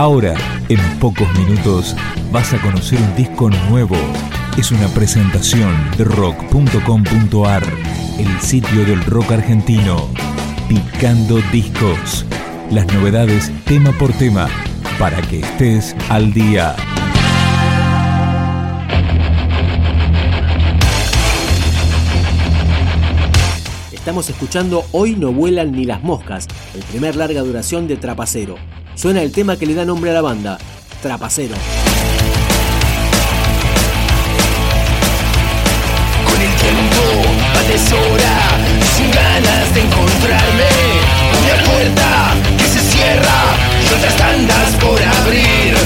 Ahora, en pocos minutos, vas a conocer un disco nuevo. Es una presentación de rock.com.ar, el sitio del rock argentino. Picando discos. Las novedades tema por tema, para que estés al día. Estamos escuchando Hoy no vuelan ni las moscas, el primer larga duración de Trapacero. Suena el tema que le da nombre a la banda, Trapacero. Con el tiempo atesora, sin ganas de encontrarme. Una puerta que se cierra y otras tandas por abrir.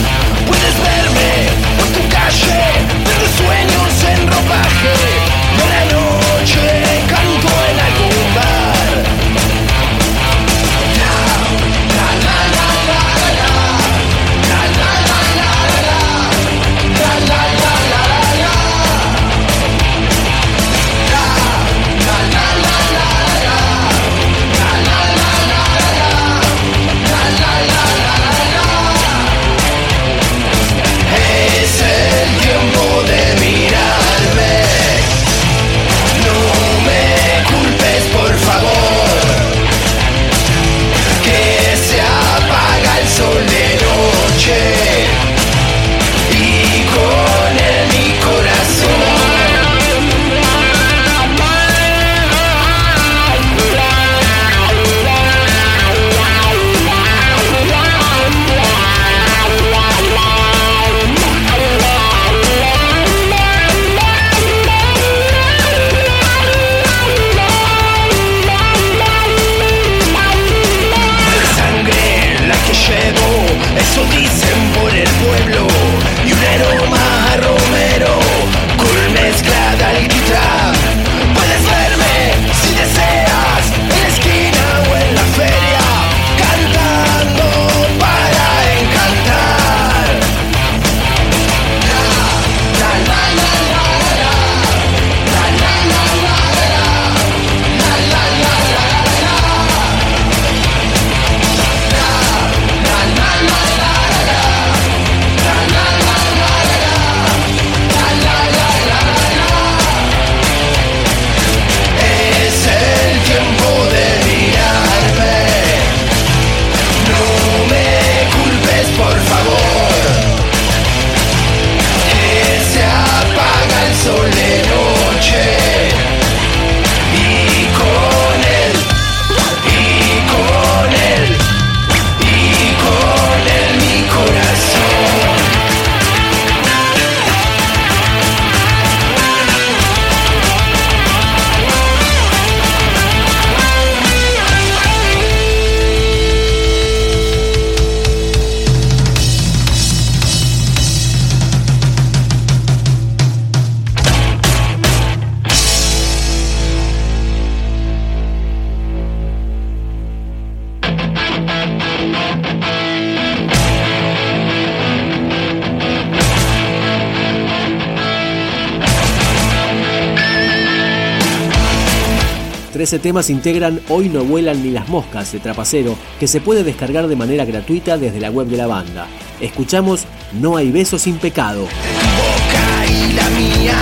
13 temas integran Hoy no vuelan ni las moscas de Trapacero, que se puede descargar de manera gratuita desde la web de la banda. Escuchamos No hay beso sin pecado. Boca y la mía,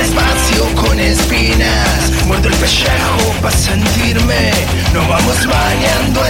espacio con espinas, muerto el pellejo para sentirme, vamos bañando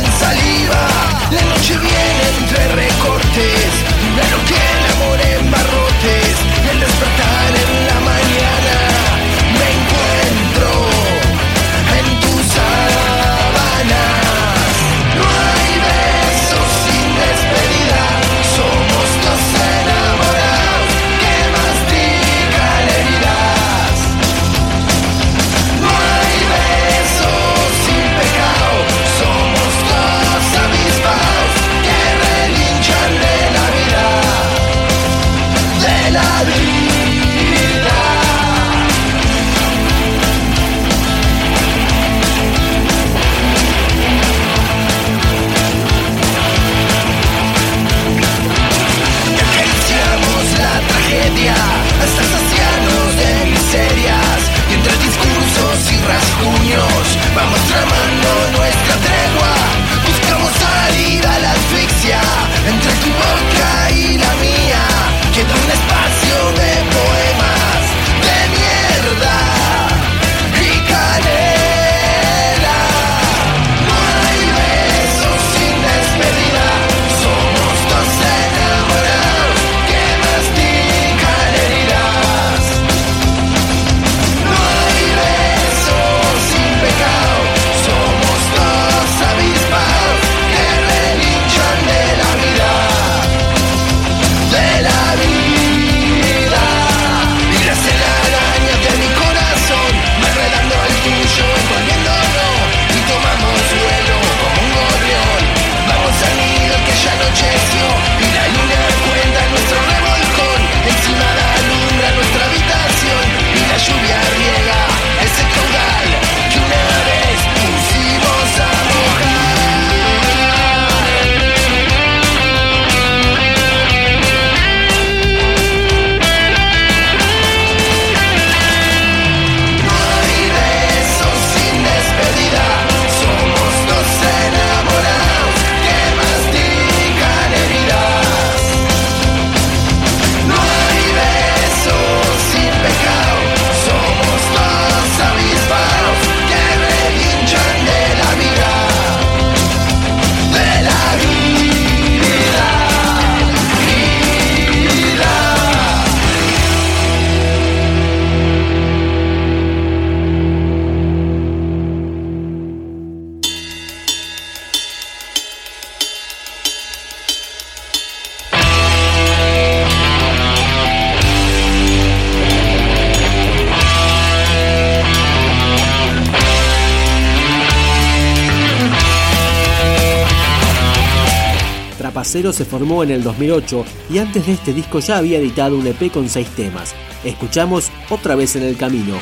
Trapacero se formó en el 2008 y antes de este disco ya había editado un EP con seis temas. Escuchamos Otra vez en el camino.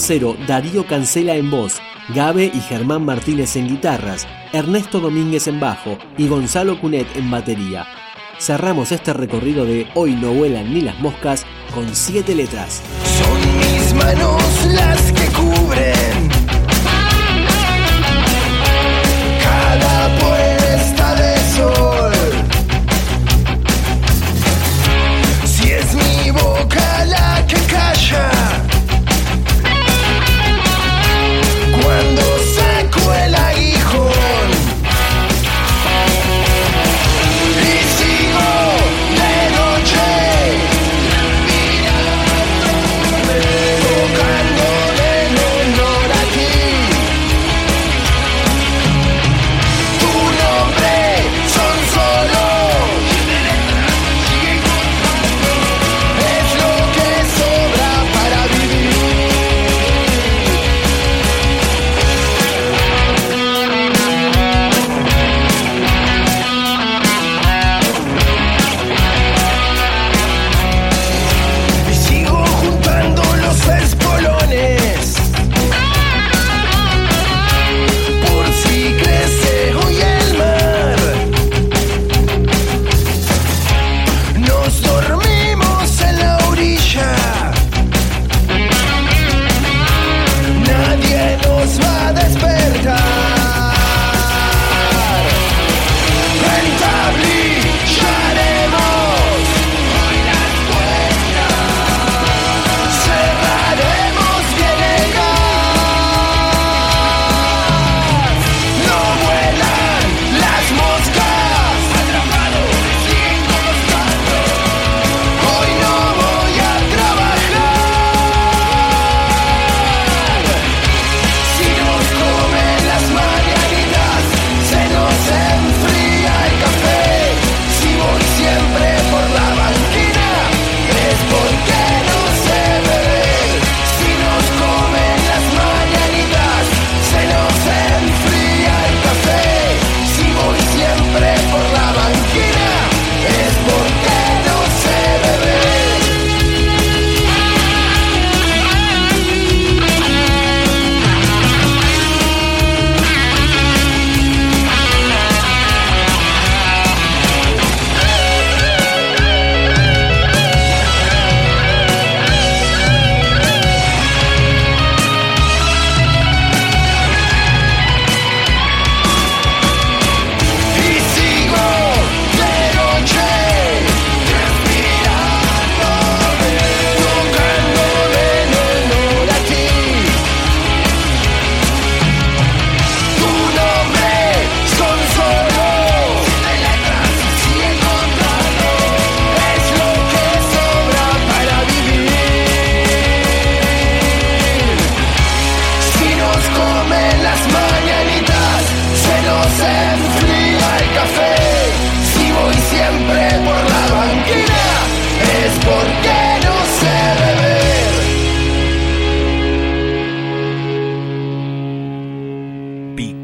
Trapacero Darío Cancela en voz, Gabe y Germán Martínez en guitarras, Ernesto Domínguez en bajo y Gonzalo Cunet en batería. Cerramos este recorrido de Hoy no vuelan ni las moscas con siete letras.